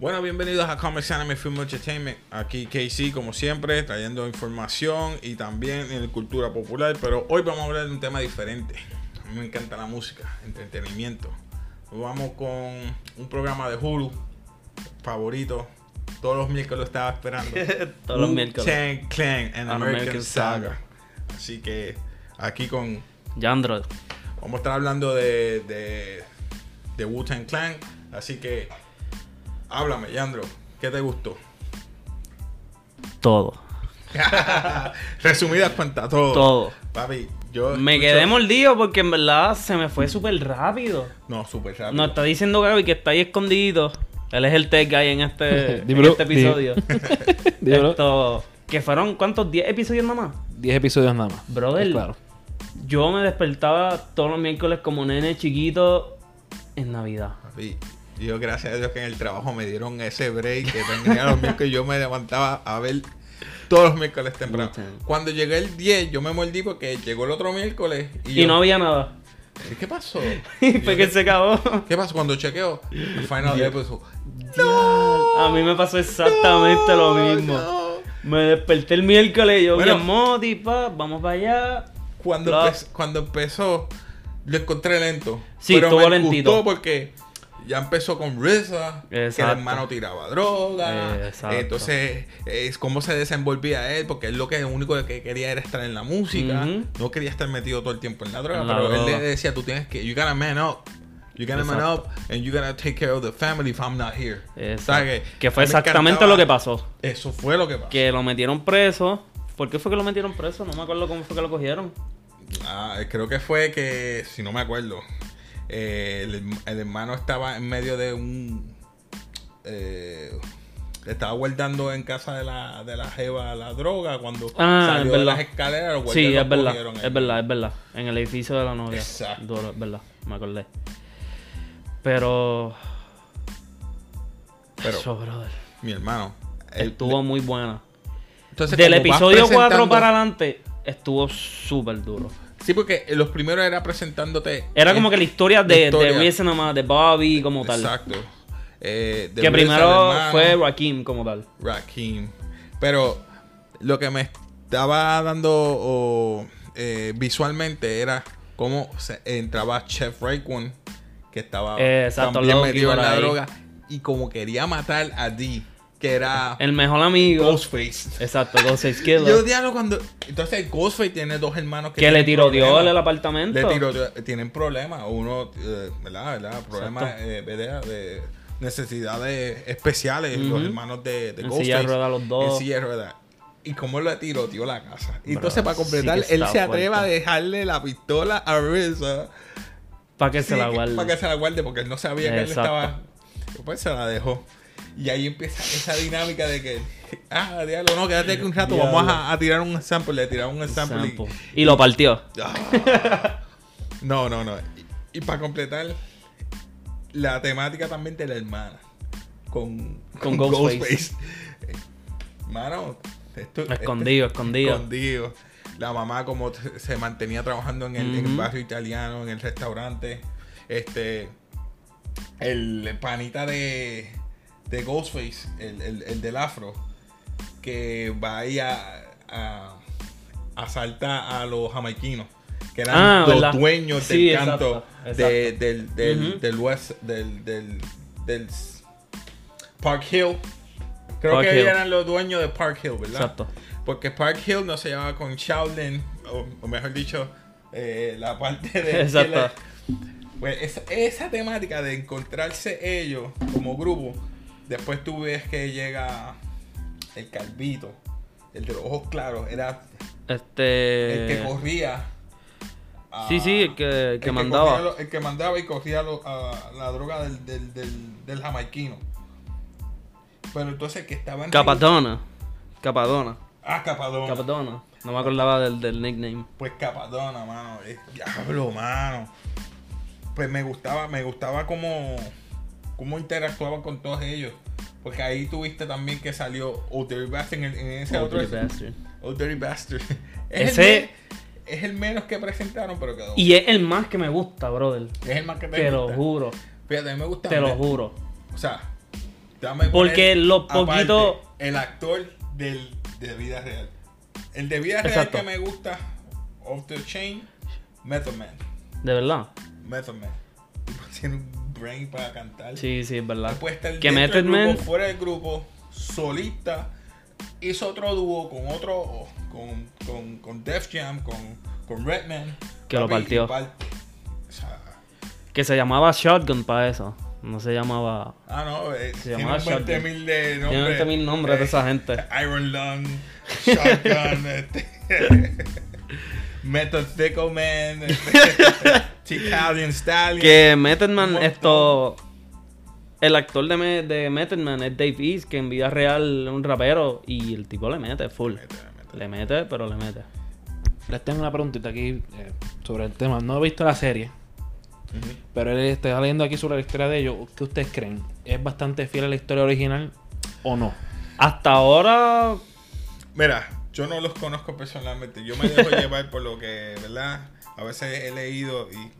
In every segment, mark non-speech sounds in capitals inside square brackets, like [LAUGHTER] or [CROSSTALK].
Bueno, bienvenidos a Comics Anime Film Entertainment. Aquí KC, como siempre, trayendo información y también en cultura popular. Pero hoy vamos a hablar de un tema diferente. A mí me encanta la música, entretenimiento. Vamos con un programa de Hulu favorito. Todos los miércoles lo estaba esperando. [LAUGHS] Todos los miércoles. Wu-Tang Clan and An American, American Saga. Saga. Así que aquí con Yandro. Vamos a estar hablando de, de, de Wu-Tang Clan. Así que, háblame, Yandro. ¿Qué te gustó? Todo. [LAUGHS] Resumidas cuentas, todo. Todo. Papi, yo. Me escucho- quedé mordido porque en verdad se me fue súper rápido. No, súper rápido. Nos está diciendo Gaby que está ahí escondido. Él es el tech guy en este, [LAUGHS] en Dímelo, este episodio. [LAUGHS] Esto, que fueron, ¿cuántos? ¿10 episodios nada más? 10 episodios nada más. Brother. Claro. Yo me despertaba todos los miércoles como nene chiquito en Navidad. Papi, yo, gracias a Dios que en el trabajo me dieron ese break que tenía los miércoles. Yo me levantaba a ver todos los miércoles temprano. Cuando llegué el 10, yo me mordí porque llegó el otro miércoles. Y, Y yo, no había nada. ¿Qué pasó? [LAUGHS] Y fue que se acabó. ¿Qué pasó? Cuando chequeo, el final episode. A mí me pasó exactamente lo No, mismo. no. Me desperté el miércoles y yo, Bueno. moti, pa, vamos para allá. Cuando, empe- cuando empezó, lo encontré lento. Sí, pero estuvo me lentito. gustó porque ya empezó con RZA, que el hermano tiraba droga. Exacto. Entonces, es cómo se desenvolvía él, porque él lo que único que quería era estar en la música. No quería estar metido todo el tiempo en la droga. En la pero droga. él le decía, tú tienes que, you gotta man up. You gotta man up and you gotta take care of the family if I'm not here. ¿Sabes? Que fue exactamente lo que pasó. Eso fue lo que pasó. Que lo metieron preso. ¿Por qué fue que lo metieron preso? No me acuerdo cómo fue que lo cogieron. Ah, creo que fue que, si no me acuerdo, eh, el, el hermano estaba en medio de un... eh, estaba guardando en casa de la, de la jeva la droga cuando Ah, salió es de las escaleras. los Sí, es verdad. ahí. Es verdad, es verdad. En el edificio de la novia. Exacto. Duro, es verdad. Me acordé. Pero. Pero, Eso, brother. mi hermano... Estuvo muy buena. entonces, Del episodio 4 presentando- para adelante, estuvo súper duro. Sí, porque los primeros era presentándote... Era eh, como que la historia la de, historia. de nomás, de Bobby como tal. Exacto. Eh, Que primero hermano. fue Rakim como tal. Rakim. Pero lo que me estaba dando eh, visualmente era cómo se entraba Chef Raekwon, que estaba Eh, exacto, también metido en la ahí. droga, y como quería matar a Dee, que era El mejor amigo. Ghostface. Exacto, Ghostface Killer. [LAUGHS] Yo diablo cuando... Entonces Ghostface tiene dos hermanos que, que le tiroteó el apartamento. Le tiroteó- tienen problemas. Uno, eh, ¿verdad? ¿verdad? Problemas Exacto. eh, de necesidades especiales. Los Ujú. hermanos de, de En Ghostface. de ruedas los dos. En silla de ruedas. Y cómo le tiroteó la casa. Y entonces, para completar, él se atreve a dejarle la pistola a RZA. Para que se la guarde. Para que se la guarde, porque él no sabía que él Exacto. estaba. Pues se la dejó. Y ahí empieza esa dinámica de que, ah, diablo, no, quédate aquí un rato, Diablo. vamos a, a tirar un sample. Le tiraron un sample. y- Sample. Y lo partió. Ah. [LAUGHS] No, no, no. Y, y para completar, la temática también de la hermana. Con, Con Ghostface. Eh, Mano, esto, Escondido, este- escondido. escondido. La mamá como se mantenía trabajando en el, en el Ujú. barrio italiano, en el restaurante. Este, el panita de, de Ghostface, el, el, el del afro, que va ahí a, a asalta a los jamaiquinos, que eran Ah, los ¿verdad? dueños Sí, del exacto, canto de- exacto. del, del, del West, del, del, del s- Park Hill. Creo Park que Hill. eran los dueños de Park Hill, ¿verdad? Exacto. Porque Park Hill no se llama con Shaolin, o, o mejor dicho, eh, la parte de... [LAUGHS] Exacto. Pues esa, esa temática de encontrarse ellos como grupo, después tú ves que llega el calvito, el de los ojos claros, era Este. el que corría. a- Sí, sí, el que, el que el mandaba. corría lo- el que mandaba y cogía lo- a la droga del, del, del, del jamaiquino. Pero entonces el que estaba en... Capadona. Capadona. Ah, Capadona. Capadona. No me acordaba del, del nickname. Pues Capadona, mano. Es, diablo, mano. Pues me gustaba, me gustaba cómo, cómo interactuaba con todos ellos. Porque ahí tuviste también que salió Dirty Bastard en, el- en ese otro. Dirty Bastard. Dirty Bastard. [LAUGHS] Es, Ese- el, me- es el menos que presentaron, pero quedó. Y es el más que me gusta, brother. es el más que te, Te lo gusta. juro. Fíjate, a mí me gusta. Te lo juro. O sea, Dame Porque lo poquito- El actor del, de vida real. El de vida Exacto. real que me gusta, Off the Chain, Method Man. De verdad. Method Man. [LAUGHS] Tiene un brain para cantar. Sí, sí, es verdad. Puede estar Que Method grupo, Man- fuera del grupo, solista. Hizo otro dúo con otro, con, con, con Def Jam, con, con Redman. Que lo partió. parte. O sea, Que se llamaba Shotgun para eso. No se llamaba. ah, no, eh, Se llamaba un 20 Shotgun. de nombres. Tiene 20 mil nombres de esa gente. Iron Lung, Shotgun, [LAUGHS] este, [LAUGHS] Method Man, este, [LAUGHS] Stallion. Que Method Man, esto. El actor de, Me- de Method Man es Dave East, que en vida real es un rapero. Y el tipo le mete full. Mete, mete. Le mete, pero le mete. Les tengo una preguntita aquí eh, sobre el tema. No he visto la serie, pero él está leyendo aquí sobre la historia de ellos. ¿Qué ustedes creen? ¿Es bastante fiel a la historia original o no? Hasta ahora. Mira, yo no los conozco personalmente. Yo me dejo [LAUGHS] llevar por lo que, ¿verdad? A veces he leído y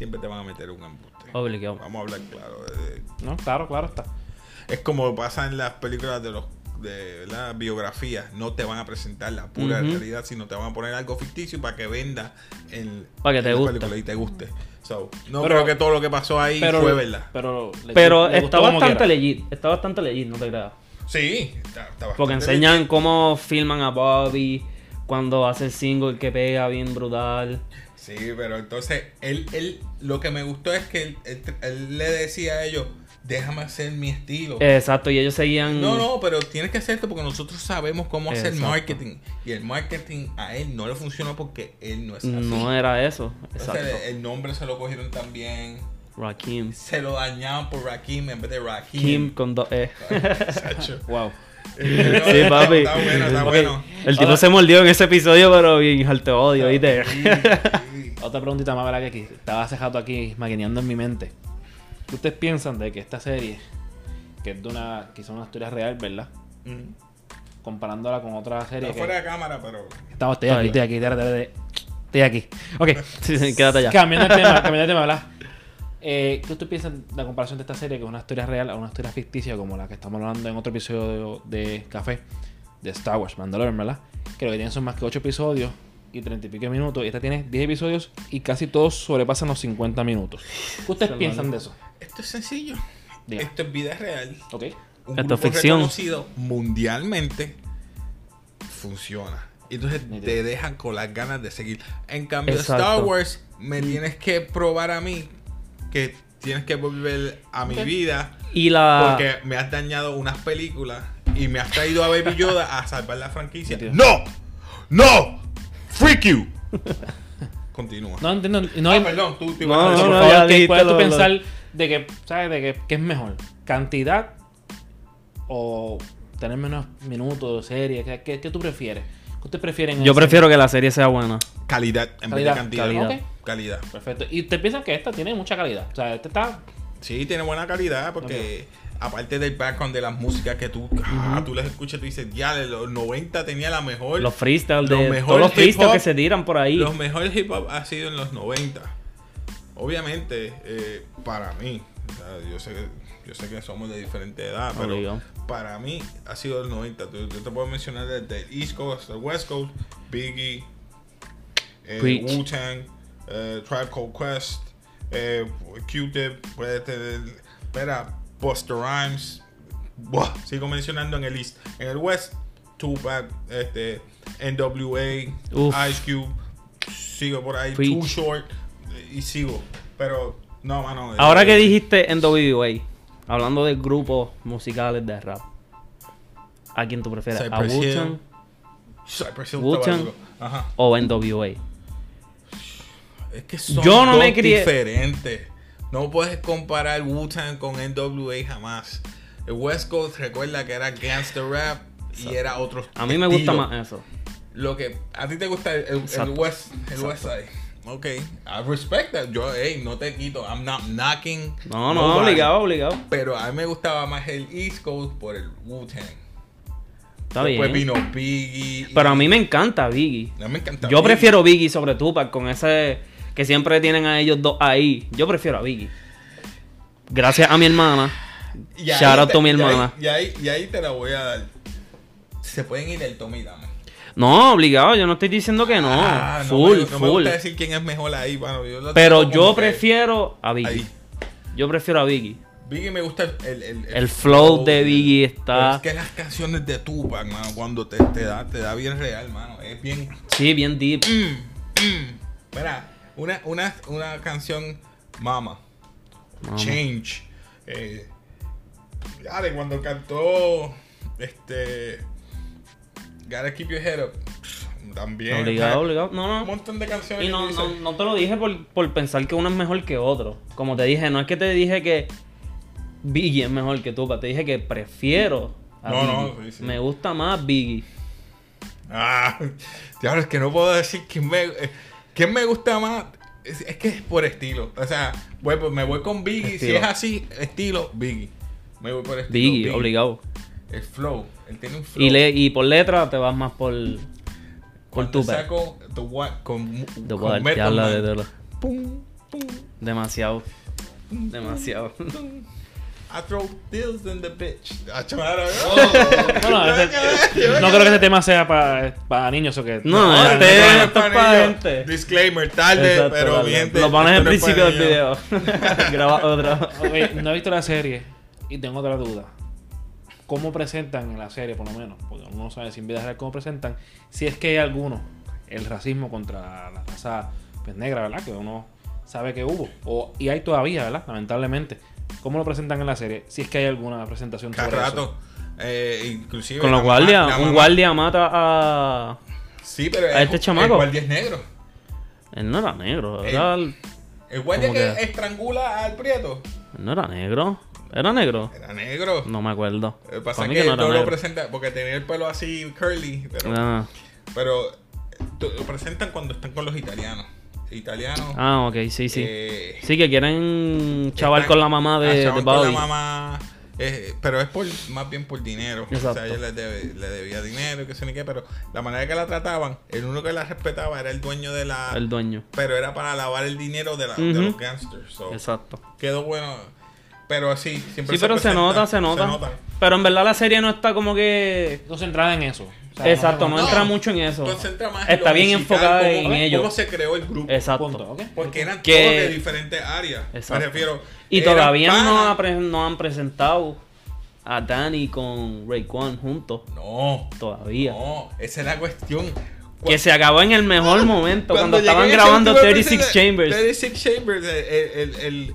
siempre te van a meter un embuste. Obligado. Vamos a hablar claro. de- No, claro, claro está. Es como pasa en las películas de los de ¿verdad? biografías. No te van a presentar la pura realidad, sino te van a poner algo ficticio para que venda el, Para que te la guste. película y te guste. So, no Pero- creo que todo lo que pasó ahí Pero, fue verdad. pero, le- Pero le está bastante legit. Está bastante legit, no te creas. Sí, está, está Porque bastante enseñan legit. cómo filman a Bobby. Cuando hace el single que pega bien brutal. Sí, pero entonces él, él, lo que me gustó es que él, él- él le decía a ellos, déjame hacer mi estilo. Exacto, y ellos seguían. No, no, pero tienes que hacerte porque nosotros sabemos cómo hacer marketing. Y el marketing a él no le funcionó porque él no es así. No era eso. Entonces, Exacto. el nombre se lo cogieron también. Rakim. Se lo dañaban por Rakim en vez de Rakim. Kim con dos E. [LAUGHS] Wow. Sí, papi. Está bueno, está bueno. El tipo Ahora- se mordió en ese episodio, pero bien alto odio, ¿viste? Otra preguntita más, ¿verdad? Que aquí estaba cejado aquí maquineando en mi mente. ¿Qué ustedes piensan de que esta serie, que es de una, quizá una historia real, ¿verdad? Mm. Comparándola con otra serie Está que... fuera de cámara, pero. Estamos, estoy aquí, estoy aquí. Estoy aquí. Ok. [LAUGHS] Sí, sí, quédate allá. Cambiando de tema, cambiando de tema, ¿verdad? [LAUGHS] Eh, ¿Qué ustedes piensan de la comparación de esta serie que es una historia real a una historia ficticia como la que estamos hablando en otro episodio de, de Café de Star Wars, Mandalorian, ¿verdad? Que lo que tienen son más que 8 episodios y 30 y pico minutos. Y esta tiene 10 episodios y casi todos sobrepasan los 50 minutos. ¿Qué ustedes piensan de eso? Esto es sencillo. Diga. Esto es vida real. Ok. Un Esto es grupo ficción. reconocido mundialmente funciona. Y entonces te dejan con las ganas de seguir. En cambio, Exacto. Star Wars me tienes que probar a mí que tienes que volver a mi vida Y la. porque me has dañado unas películas y me has traído a Baby [LAUGHS] Yoda a salvar la franquicia. ¡No! ¡No! ¡Freak you! [LAUGHS] Continúa. No entiendo. No, ah, perdón, tú te ibas No, no, favor, ya ¿qué- dijiste ¿cuál es tu lo- pensar de que, ¿sabes? De que, ¿qué es mejor? ¿Cantidad o tener menos minutos de serie? ¿Qué, qué, qué tú prefieres? ¿Qué ustedes prefieren? en Yo prefiero que la serie sea buena. Calidad en vez de cantidad. calidad. Ok. Calidad. Perfecto. Y te piensan que esta tiene mucha calidad. O sea, esta está. Sí, tiene buena calidad porque aparte del background de las músicas que tú, ah, tú les escuchas, tú dices, ya, de los 90 tenía la mejor. Los freestyles Lo de. mejor Todos los hop, que se tiran por ahí. Los mejores hip hop ha sido en los 90. Obviamente, eh, para mí, o sea, yo, sé, yo sé que somos de diferente edad, pero Obligado. para mí ha sido el 90. Tú- Yo te puedo mencionar desde el East Coast hasta el West Coast, Biggie, eh. Wu-Tang, eh, Tribe Called Quest, eh, Q-Tip, espera, Buster Rhymes, Buah, sigo mencionando en el East. En el West, Tupac, este, NWA, Uf. Ice Cube, sigo por ahí, Preach. Too Short, y sigo. Pero, no, mano. Ahora que dijiste en WWA, hablando de grupos musicales de rap, ¿a quién tú prefieres? ¿A Cypress. Wu-Tang Cypress Hill o NWA? Es que son Yo no dos me crié- diferentes. No puedes comparar Wu-Tang con NWA jamás. El West Coast recuerda que era gangster rap y era otro A mí me gusta más eso. Lo que a ti te gusta el, el- el Exacto. West, el West Side. Ok, I respect that. Yo, hey, no te quito. I'm not knocking. No, no, nobody. obligado, obligado. Pero a mí me gustaba más el East Coast por el Wu-Tang. Está Después bien. vino Biggie. Pero a mí me encanta Biggie. Me encanta Yo Biggie. prefiero Biggie sobre Tupac con ese que siempre tienen a ellos dos ahí. Yo prefiero a Biggie. Gracias a mi hermana Y Shout out to mi hermana. Y ahí, y ahí te la voy a dar. Se pueden ir el Tommy Dame. No, obligado, yo no estoy diciendo que no. Ah, no full, me, no me full. gusta decir quién es mejor ahí, mano. Yo Pero yo prefiero a Biggie. Ahí. Yo prefiero a Biggie. Biggie me gusta el, el, El flow de Pero está. Es que las canciones de Tupac, mano, cuando te, te da, te da bien real, mano. Es bien. Sí, bien deep. Mm, mm. Mira, una, una, una canción Mama. Mama. Change. Eh, dale, cuando cantó este. Gotta keep your head up. También. Obligado, sea, obligado. No, Un no. montón de canciones. Y que no, tú no, no te lo dije por, por pensar que uno es mejor que otro. Como te dije, no es que te dije que Biggie es mejor que Tupac. Te dije que prefiero a No, no, Biggie. sí, sí. Me gusta más Biggie. Ah, [LAUGHS] diablo, es que no puedo decir quién me, eh, quién me gusta más. Es, es que es por estilo. O sea, voy, pues, me voy con Biggie. Si es así, estilo, Biggie. Me voy por estilo. Biggie, obligado. El flow. Él tiene un flow. Y, le, y por letra te vas más por, por Tupac. saco The What con, The con Method que habla de, pum, pum, Demasiado. Demasiado. I throw deals in the bitch. Ah, Bueno, ese- no creo que este tema sea para niños o que. No, No, este no, no, es para gente. Disclaimer, tarde, Exacto, pero dale. bien. Lo pones es principio del video. Graba otra. Ok, no he visto la serie y tengo otra duda. ¿Cómo presentan en la serie, por lo menos? Porque uno no sabe si en vida real cómo presentan. Si es que hay alguno, el racismo contra la raza pues, negra, ¿verdad? Que uno sabe que hubo. O, y hay todavía, ¿verdad? Lamentablemente. ¿Cómo lo presentan en la serie? Si es que hay alguna presentación Cada sobre rato. Eh, inclusive. Con los guardias. Un mamá- guardia mata a. Sí, pero a este el, chamaco. El guardia es negro. Él no era negro. Era. el- El guardia ¿Cómo que, que? estrangula al prieto. él no era negro. ¿Era negro? Era negro. No me acuerdo. Lo que Para pasa es mí que, no era no lo presenta porque tenía el pelo así curly. Pero, Ah. pero eh, lo presentan cuando están con los italianos. Italianos. Ah, ok, sí, sí. eh, Sí, que quieren chaval con la mamá ah, de, con Bobby. la mamá. eh, pero es por más bien por dinero. O sea, Exacto. ella le, debía dinero, que sé ni qué. Pero la manera que la trataban, el único que la respetaba era el dueño de la. El dueño. Pero era para lavar el dinero de, la, de los gangsters. so, Exacto. Quedó bueno. Pero sí, siempre Sí, pero se presenta- nota, se nota. nota. Pero en verdad la serie no está como que. No centrada en eso. O sea, Exacto, no no. entra mucho en eso. Concentra más en Está lo bien musical, enfocada cómo- en cómo ello. se creó el grupo. Exacto. Punto, ¿ok? Porque eran Que- todos de diferentes áreas. Exacto. Me refiero. Y todavía no, panas. ha pre- no han presentado a Danny con Rayquan juntos. No, Todavía. no, esa es la cuestión. Que se acabó en el mejor momento cuando, estaban grabando último 36 episodio, Chambers. 36 Chambers, el, el, el, el-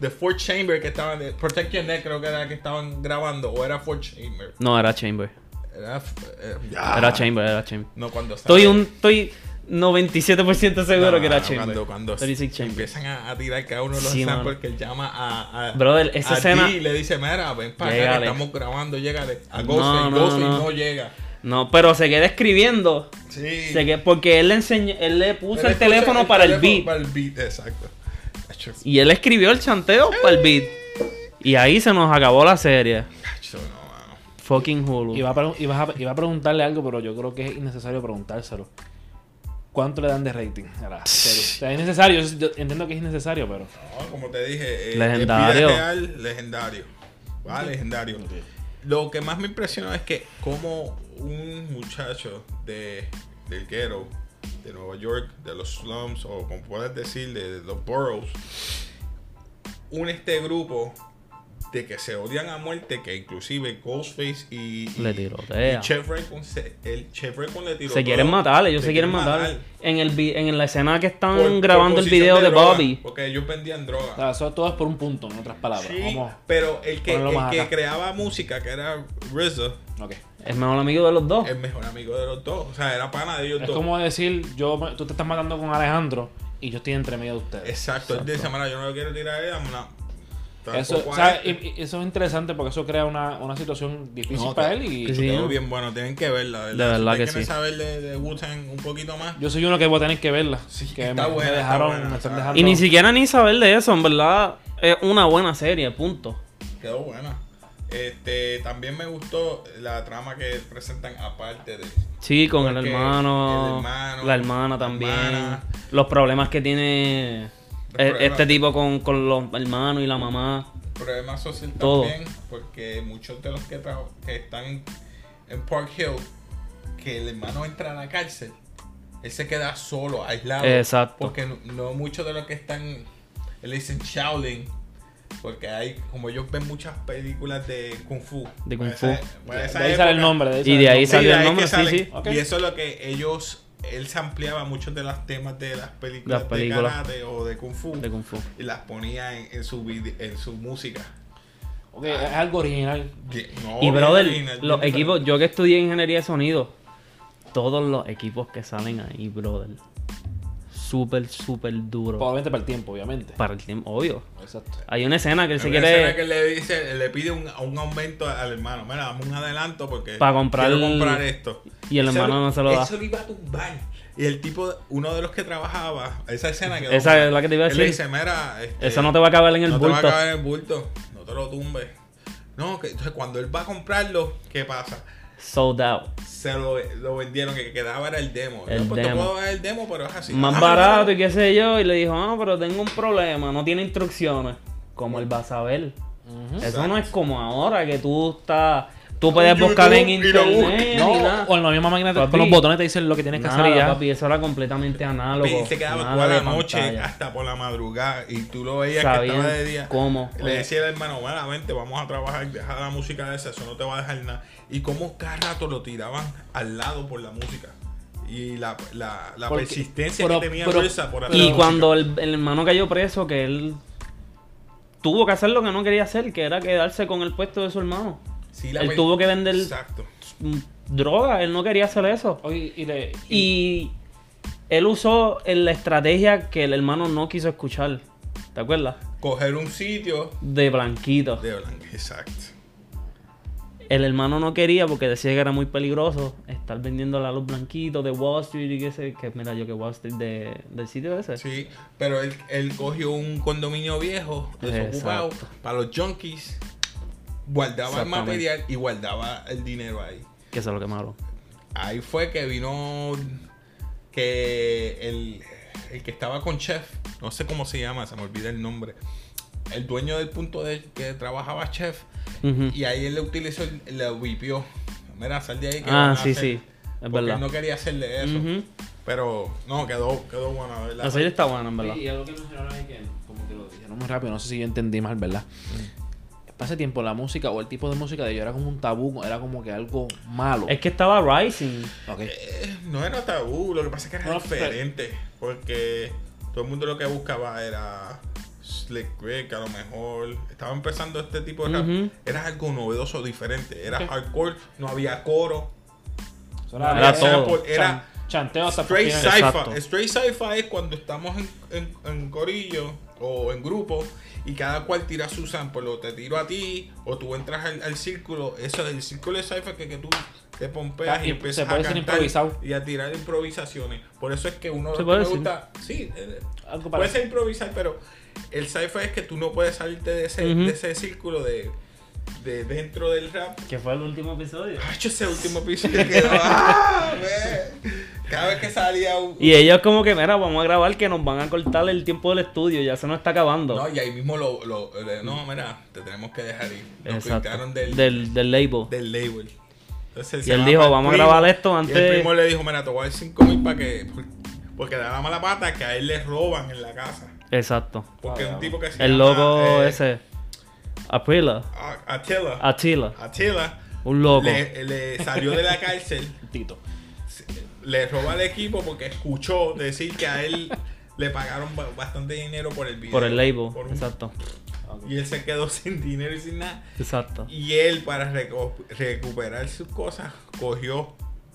The Fourth Chamber que estaban, de- Protect Your Neck creo que era que estaban grabando, o era Fourth Chamber. No, era Chamber. Era, eh, ya. Era Chamber, era Chamber. No, cuando Estoy un estoy 97% seguro No, que era no, Chamber. Cuando, cuando 36 Chamber. empiezan a, a tirar cada uno de los Sí, samples que él llama a, a Brother, esa a escena- y le dice, mira, ven para acá que estamos grabando, llégale. A No, Ghostface, no, Ghostface no. no llega. No, pero se queda escribiendo. Sí. Se queda- porque él le enseñó, él le puso el teléfono para el beat. Para el beat, exacto. Y él escribió el chanteo para el beat. Y ahí se nos acabó la serie. hacho, no, mano. Fucking Hulu. Iba a, pre- ibas a- iba a preguntarle algo, pero yo creo que es innecesario preguntárselo. ¿Cuánto le dan de rating a la serie? O sea, es necesario, yo entiendo que es innecesario, pero. No, como te dije, eh, Legendario. real, legendario. Va, legendario. Lo que más me impresionó es que como un muchacho de, del ghetto, de Nueva York, de los slums, o como puedes decir, de, de los boroughs, une este grupo de que se odian a muerte, que inclusive Ghostface y, y, Le tirotea. y Chef Raycon se- el Chef Raycon le tiró Se quieren matar, ellos se, quieren matar. En, el vi- en la escena que están Por- grabando por el video de, droga, Bobby. Porque ellos vendían droga. O sea, eso todo es por un punto, en otras palabras. Sí, Vamos. pero el que, el que creaba música, que era RZA, Ok. Es mejor amigo de los dos. el mejor amigo de los dos. O sea, era pana de ellos Es dos. como decir, yo, tú te estás matando con Alejandro y yo estoy entre medio de ustedes. Exacto. Él dice, "Mira, yo no lo quiero tirar a ella, una... Eso, o sea, este". y- y eso es interesante porque eso crea una, una situación difícil No, para él y que sí. quedó bien bueno, tienen que verla, ¿verdad? De verdad si que quieren sí. saber de, de Wu-Tang un poquito más. yo soy uno que voy a tener que verla. Sí, que está me, buena, me está dejaron, buena, me están está- dejando. Y ni siquiera ni saber de eso, en verdad. Es una buena serie, punto. Quedó buena. Este, también me gustó la trama que presentan aparte de... Sí, con el hermano, el hermano, la hermana también. hermana. Los problemas que tiene problemas. este tipo con, con los hermanos y la mamá. problema social Todo. también, porque muchos de los que, que están en, en Park Hill, que el hermano entra a la cárcel, él se queda solo, aislado. Exacto. Porque no, no muchos de los que están, él dice Shaolin, porque hay, como ellos ven muchas películas de Kung Fu. De Kung Fu. esa- De esa ahí sale el nombre. Y de ahí de el nombre, sí, sale. sí. Ok. Y eso es lo que ellos, él se ampliaba muchos de los temas de las películas, Las películas. de karate o de Kung Fu De Kung Fu. y las ponía en, en su vide- en su música. Ok, es algo original. Que- no, Y brother, original, los equipos, yo que estudié ingeniería de sonido, todos los equipos que salen ahí, brother, súper, súper duro. Probablemente para el tiempo, obviamente. Para el tiempo, obvio. Exacto. Hay una escena que él se Hay una escena quiere que le dice, le pide un, un aumento al hermano. Mira, dame un adelanto porque Pa' comprar quiero el- comprar esto. y el hermano lo- no se lo da. Eso lo iba a tumbar. Y el tipo, uno de los que trabajaba, esa escena que Esa es la que te iba a Él le decir. dice, mira, este, Eso no te va a caber en el no te va a bulto. caber en el bulto, no te lo tumbes. No, que entonces cuando él va a comprarlo, ¿qué pasa? Sold out. Se lo, lo vendieron, que quedaba era el demo. El Yo, pues, te demo. puedo dar el demo, pero es así. Más Ah, barato y qué sé yo. Y le dijo, ah, pero tengo un problema, no tiene instrucciones. Como él va a saber. Eso no es como ahora que tú estás. Tú puedes buscar en internet. ni nada. o en la misma máquina Papi, con los botones te dicen lo que tienes que Nada, hacer y ya. papi, eso era completamente análogo. Y se quedaba toda la de noche pantalla. hasta por la madrugada y tú lo veías que Sabían estaba de día. cómo. Le decía al hermano, bueno, vente, vamos a trabajar, deja la música de esa, eso no te va a dejar nada. Y como cada rato lo tiraban al lado por la música. Y la, la, la Porque- persistencia pero- que tenía pero- Luisa por hacer Y la cuando el hermano cayó preso, que él tuvo que hacer lo que no quería hacer, que era quedarse con el puesto de su hermano. Sí, la él tuvo que vender Exacto. droga, él no quería hacer eso. Oye, y le. Y él usó en la estrategia que el hermano no quiso escuchar. ¿Te acuerdas? Coger un sitio De blanquito. de blanco. Exacto. El hermano no quería porque decía que era muy peligroso estar vendiendo la luz blanquito de Wall Street y que sé, que mira yo que Wall Street de, del sitio ese. Sí, pero él, él cogió un condominio viejo, desocupado, Exacto. para los junkies, guardaba el material y guardaba el dinero ahí. Que es lo que malo. Ahí fue que vino que el, el que estaba con Chef, no sé cómo se llama, se me olvida el nombre, el dueño del punto de que trabajaba Chef, y ahí él le utilizó, el- le vipió. Mira, sal de ahí que Ah, van a sí, hacer". sí. Es Porque verdad. él no quería hacerle eso. Pero no, quedó, quedó bueno, la ¿verdad? La serie está buena, en verdad. Y algo que mencionaron ahí que, como que lo dijeron muy rápido, no sé si yo entendí mal, ¿verdad? Para ese tiempo, la música o el tipo de música de ellos era como un tabú, era como que algo malo. Es que estaba Rising. Eh, no era tabú, lo que pasa es que era No, diferente. Porque todo el mundo lo que buscaba era Slick Rick, a lo mejor. Estaba empezando este tipo de rap. Era algo novedoso, diferente. Era hardcore, no había coro. No Era había todo. sample, Era Chan- chanteo hasta straight sci-fi. Straight sci-fi es cuando estamos en, en, en corillo o en grupo y cada cual tira su sample. O te tiro a ti o tú entras al, al círculo. Eso es el círculo de sci-fi que, que tú te pompeas y empiezas se puede a ser cantar improvisado. y a tirar improvisaciones. Por eso es que uno Se puede me gusta, sí, eh, puede ser improvisar, pero el sci-fi es que tú no puedes salirte de ese, de ese círculo de, de dentro del rap. Que fue el último episodio. Ay, yo ese último [LAUGHS] episodio quedó. ¡Ah! Cada vez que salía un. Y ellos como que, mira, vamos a grabar que nos van a cortar el tiempo del estudio, ya se nos está acabando. No, y ahí mismo lo, lo, No, mira, te tenemos que dejar ir. Nos quitaron del, del, del label. del label. Entonces, Y él dijo, vamos a grabar esto Y antes- el primo le dijo, mira, te voy a dar 5 mil para que. Porque da la mala pata que a él le roban en la casa. Exacto. Porque Ah, es un tipo que se El llama, loco eh, ese. Aprila. A- Attila. Attila. Attila. Un loco. Le, le salió de la cárcel. [LAUGHS] Tito. le roba al equipo porque escuchó decir que a él le pagaron ba- bastante dinero por el video. Por el label. Por un- Exacto. [LAUGHS] Y él se quedó [LAUGHS] sin dinero y sin nada. Exacto. Y él, para recuperar sus cosas, cogió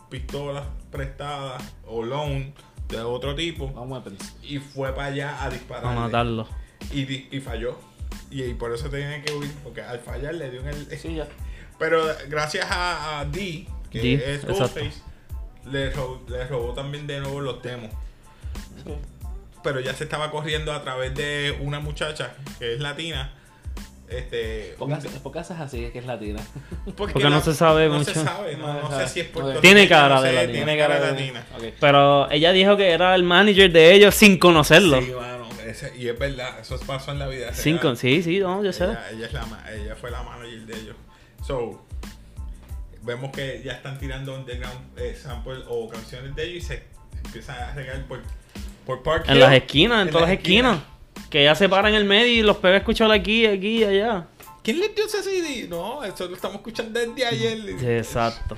pistolas prestadas o loan de otro tipo Vamos a pensar. y fue para allá a disparar. A matarlo. Y, y falló. Y, y por eso tenía que huir, porque al fallar le dio en el... Sí, ya. Pero gracias a, a D, que D, es. Ghostface, le, ro- le robó también de nuevo los demos. Pero ya se estaba corriendo a través de una muchacha que es latina. Este, ¿Por qué, por qué haces así? Es que es latina. [LAUGHS] Porque no se sabe no mucho. se sabe, no, No no se sé si es puertorriqueña, Tiene cara de latina. Tiene cara de latina. Pero ella dijo que era el manager de ellos sin conocerlo. Sí, mano, ese- y es verdad, eso pasó en la vida. Cinco, sí, sí, no, yo sé. Ella, ella es la, ella fue la manager de ellos. So, vemos que ya están tirando underground eh, samples o canciones de ellos y se empiezan a regar por, por Park En las esquinas, en, todas las esquinas. esquinas. Que ella se para en el medio y los pega a escuchar aquí, aquí y allá. ¿Quién le dio ese CD? No, eso lo estamos escuchando desde ayer. Exacto.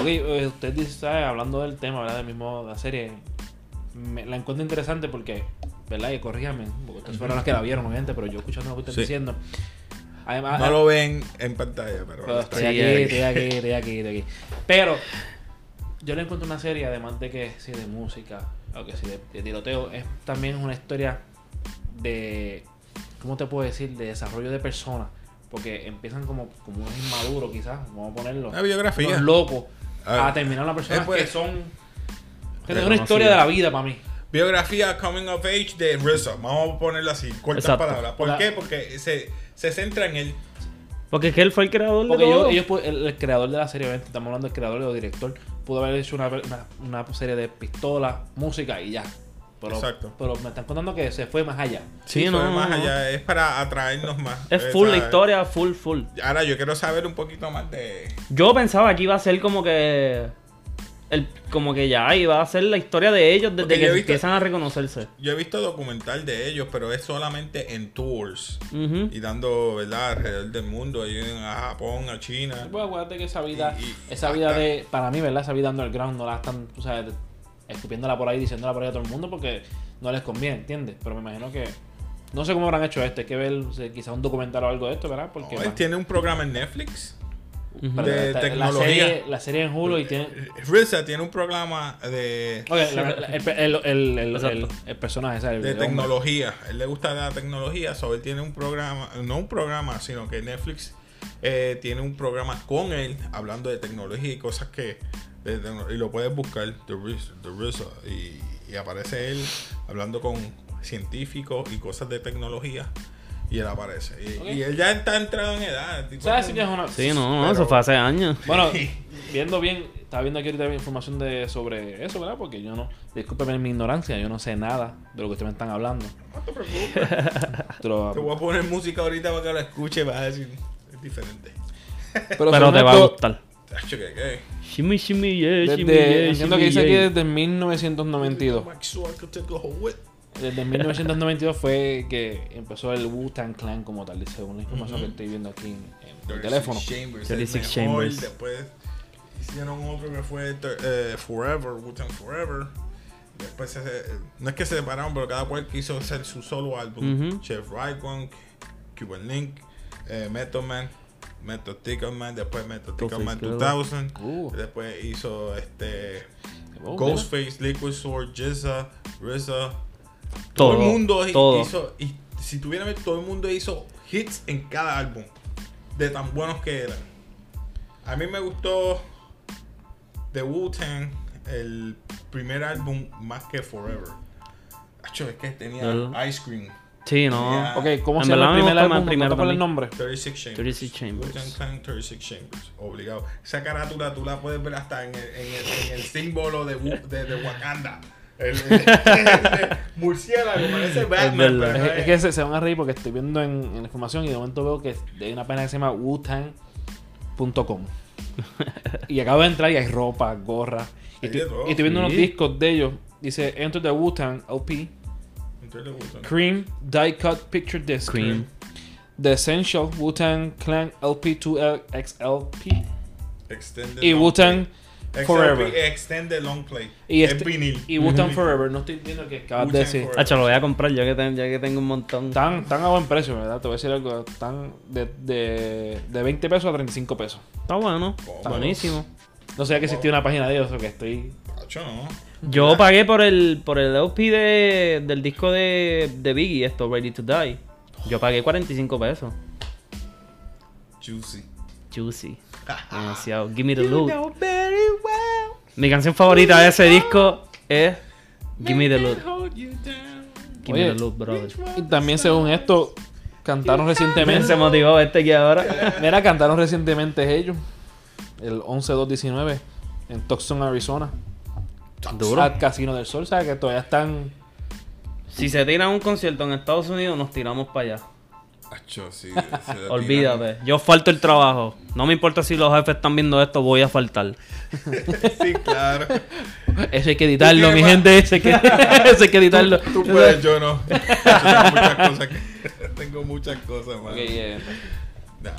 Ok, eh, usted dice, ¿sabe? hablando del tema, ¿verdad? Del mismo de la serie, me- la encuentro interesante porque, ¿verdad? Y corríjame, porque ustedes fueron los que la vieron, obviamente, pero yo escuchando lo que están Sí. diciendo. Además, No lo ven en pantalla, pero. Pero estoy aquí, ahí. estoy aquí, estoy aquí, estoy aquí. Pero yo le encuentro una serie, además de que sí, de música, o que sí, de, de tiroteo, es también una historia de, ¿cómo te puedo decir? De desarrollo de personas. Porque empiezan como, como unos inmaduros, quizás, vamos a ponerlo. Una biografía. Unos locos. Ah, a terminar las personas eh, pues, que son... Que es una historia de la vida para mí. Biografía Coming of Age de RZA. Vamos a ponerlo así, cortas Exacto. palabras. ¿Por La- qué? Porque se, se centra en él. Porque es que él fue el creador Porque de yo- todo. ellos, el, el creador de la serie, obviamente, estamos hablando del creador o director, pudo haber hecho una, una, una serie de pistolas, música y ya. Pero, Exacto. pero me están contando que se fue más allá. Sí, fue no, más no. allá. Es para atraernos más. Es full la historia, full, full. Ahora yo quiero saber un poquito más de. Yo pensaba que iba a ser como que. El, como que ya iba a ser la historia de ellos desde Porque que yo he visto- empiezan a reconocerse. Yo he visto documental de ellos, pero es solamente en tours. Ujú. Y dando, ¿verdad? Alrededor del mundo. Ahí en- a Japón, a China. Pues acuérdate que esa vida, Y- y esa vida hasta- de, para mí, ¿verdad? Esa vida underground no la están, tú sabes, escupiéndola por ahí, diciéndola por ahí a todo el mundo porque no les conviene, ¿entiendes? Pero me imagino que, no sé cómo habrán hecho esto, hay que ver quizás quizá un documental o algo de esto, ¿verdad? Porque No, él más- tiene un programa en Netflix. De esta- tecnología. La serie, la serie en Hulu y tiene... RZA tiene un programa de, Oye, la- la- el, el, el, el, Exacto. el- el personaje, ¿sabes? El de hombre. tecnología. él le gusta la tecnología. So él tiene un programa, no un programa, sino que Netflix eh, tiene un programa con él hablando de tecnología y cosas que. de tecno- y lo puedes buscar, The RZA, The RZA, y, y aparece él hablando con científicos y cosas de tecnología. Y él aparece. Y, y él ya está entrado en edad. tipo ¿Sabes es si que es una... Sí, no, no, Pero- eso fue hace años. Bueno, viendo bien, estaba viendo aquí ahorita información de, sobre eso, ¿verdad? Porque yo no, discúlpeme mi ignorancia, yo no sé nada de lo que ustedes me están hablando. No te preocupes. [LAUGHS] Pero, Te voy a poner música ahorita para que la escuche. Vas a decir, es diferente. pero, Pero te va a gustar. Tacho, ¿qué, qué? Shimmy, shimmy, yeah, shimmy, yeah, entiendo shimmy, que dice aquí desde 1992. Desde 1992 fue que empezó el Wu-Tang Clan como tal, según la información que estoy viendo aquí en, en el 36 teléfono. Chambers, 36 el mejor, Chambers. Después hicieron otro que fue eh, Forever, Wu-Tang Forever. Después se, no es que se separaron, pero cada cual quiso hacer su solo álbum. Chef Raekwon, Cuban Link, eh, Method Man, Method Tickleman, después Method Tickleman Ghostface 2000. Uh. Después hizo este Oh, Ghostface, Liquid Sword, Jizza, RZA. Todo, el mundo todo. hizo, y si tuviera todo el mundo hizo hits en cada álbum, de tan buenos que eran. A mí me gustó The Wu-Tang, el primer álbum más que Forever. Acho, es que tenía El- Ice Cream, Sí, no. Yeah. Ok, ¿cómo En se llama el me primer álbum? el primero ¿No el nombre? 36 Chambers. 36 Chambers. Wu-Tang Clan, 36 Chambers, obligado. Esa carátula tú la puedes ver hasta en el, en el, en el símbolo de, Wu- de, de Wakanda. El, el- el murciélago, parece Batman. verdad. pero Es, es que se, se van a reír porque estoy viendo en, en la información y de momento veo que hay una página que se llama wutang.com. [LAUGHS] y acabo de entrar y hay ropa, gorra. Y estoy, y viendo Sí. unos discos de ellos. Dice Enter the Wu-Tang LP. Cream Die Cut Picture Disc. Cream. The Essential Wu-Tang Clan LP 2XLP. Extended Y Wu-Tang. Forever. XLP, Extended Long Play. Y, es este- vinil. y Wu-Tang Forever. No estoy viendo que acabas de decir. Hacho, lo voy a comprar yo que, ten- ya que tengo un montón. Están, están a buen precio, ¿verdad? Te voy a decir algo. Están de, de, de 20 pesos a 35 pesos. Está bueno. Cómodos. Buenísimo. No sabía que existía una página de ellos, o que estoy. No. Yo pagué por el por el LP de, del disco de, de Biggie, esto, Ready to Die. Yo pagué 45 pesos. Juicy. Juicy. [LAUGHS] Demasiado. Give me the loot. Mi canción favorita de ese disco es Give me the loot. Give me the loot, brother. Y también, según esto, cantaron Se recientemente. motivó este aquí ahora. [LAUGHS] Mira, cantaron recientemente ellos. El 11-2-19 en Tucson, Arizona. Duro. Al Casino del Sol, ¿sabes? Que todavía están. Si se tiran un concierto en Estados Unidos, nos tiramos para allá. Acho, sí, [LAUGHS] Olvídate. Yo falto el trabajo. No me importa si los jefes están viendo esto, voy a faltar. [LAUGHS] Sí, claro. Eso hay que editarlo, mi gente. Eso hay que, [LAUGHS] eso hay que editarlo. Tú puedes, yo no. Yo tengo muchas cosas. que- tengo muchas cosas, man. Nah.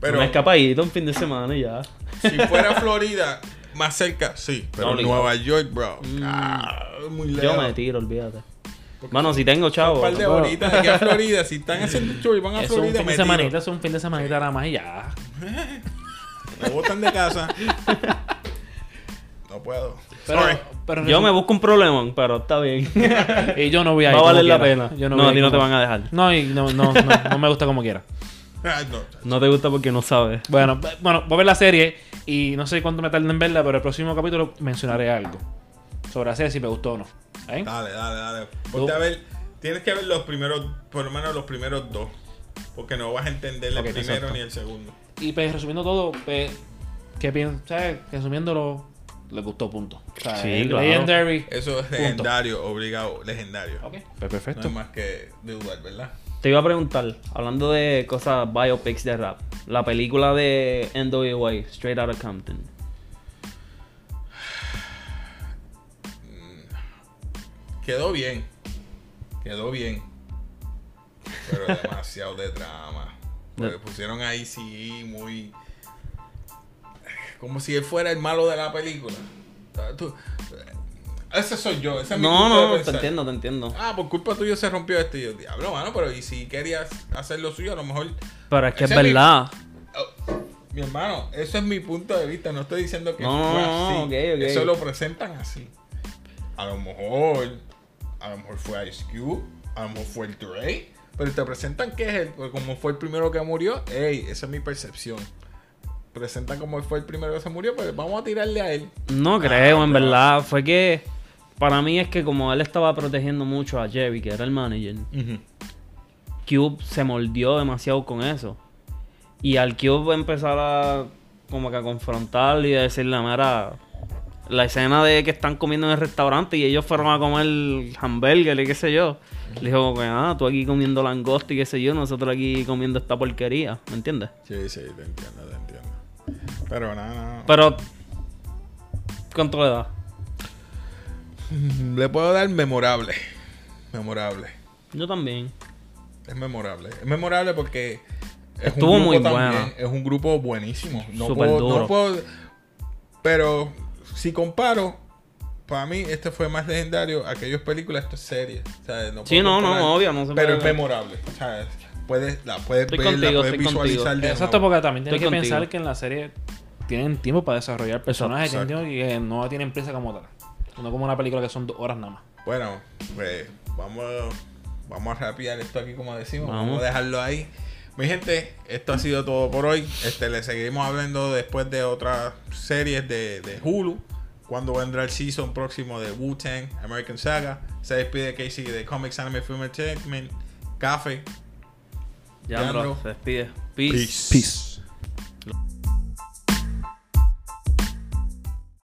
Pero... Un fin de semana y ya. si fuera Florida, más cerca, sí. Pero Obligado. Nueva York, bro. Ah, muy lejos. Yo me tiro, olvídate. Mano, si tengo chavo. Un par de horitas aquí a Florida. Si están haciendo un show y van a es un Florida, fin me de semanita, eso es un fin de semanita nada más y ya. [LAUGHS] Me botan de casa. No puedo. Pero, Sorry. pero Yo me busco un problema, pero está bien. Y yo no voy a ir. Va a valer la quiera. pena. Yo no, no, a ti no te van a dejar. No, y no, no, no, no me gusta como quiera. [LAUGHS] Ah, no. Te gusta porque no sabes. Bueno, bueno, voy a ver la serie y no sé cuánto me tarda en verla, pero el próximo capítulo mencionaré algo sobre la serie si me gustó o no. ¿Eh? Dale, dale, dale. Ponte a ver. Tienes que ver los primeros, por lo menos los primeros dos. Porque no vas a entender el primero exacto. ni el segundo. Y pues resumiendo todo, pues, ¿qué piensas? ¿Sabes? Resumiéndolo, les gustó, punto. O sea, Sí, claro. Legendary. Eso es legendario, obligado, legendario. Ok, pues No perfecto. hay más que dudar, ¿verdad? Te iba a preguntar, hablando de cosas biopics de rap, la película de NWA, Straight Outta Compton. Quedó bien. Quedó bien. Pero demasiado de drama. Porque pusieron ahí sí muy. Como si él fuera el malo de la película. Tú- Ese soy yo. Ese es mi No, punto de no, te entiendo, te entiendo. Ah, por culpa tuya se rompió este. Y yo, diablo, mano, pero y si querías hacer lo suyo, a lo mejor. Pero es que es mi- verdad. Oh, mi hermano, eso es mi punto de vista. No estoy diciendo que No, fue no, así. ok, ok. Eso lo presentan así. A lo mejor. A lo mejor fue Ice Cube. A lo mejor fue el Dre. Pero te presentan que es él. Porque como fue el primero que murió. Ey, esa es mi percepción. Presentan como fue el primero que se murió. Pues vamos a tirarle a él. No creo, Ah, en bro. verdad. Fue que para mí es que como él estaba protegiendo mucho a Jerry, que era el manager, Cube se mordió demasiado con eso. Y al Cube empezar a como que a confrontarlo y a decirle, mira, la escena de que están comiendo en el restaurante y ellos fueron a comer hamburger y qué sé yo. Le dijo, que, ah, tú aquí comiendo langosta y qué sé yo, nosotros aquí comiendo esta porquería, ¿me entiendes? Sí, sí, te entiendo, te entiendo. Pero nada, nada. Pero, ¿cuánto le da? Le puedo dar memorable. Memorable. Yo también. Es memorable. Es memorable porque es Estuvo un grupo muy también, bueno. Es un grupo buenísimo. No puedo, duro. no puedo- pero si comparo, para mí este fue más legendario. Aquellas películas, esto es serie. O sea, no Sí, no, comparar. no, obvio, no se Pero es memorable. O sea, puedes, la puedes Estoy ver, contigo, la puedes visualizar de Exacto, porque también tienes que pensar que en la serie tienen tiempo para desarrollar personajes y que no tienen prisa como tal. No como una película que son dos horas nada más. Bueno, pues vamos, vamos a rapear esto aquí como decimos. Vamos. Vamos. a dejarlo ahí. Mi gente, esto ha sido todo por hoy. Este, le seguiremos hablando después de otras series de, de Hulu. Cuando vendrá el season próximo de Wu-Tang, American Saga. Se despide Casey de Comics Anime Film Entertainment. Café. Ya, Leandro. bro, se despide. Peace. Peace.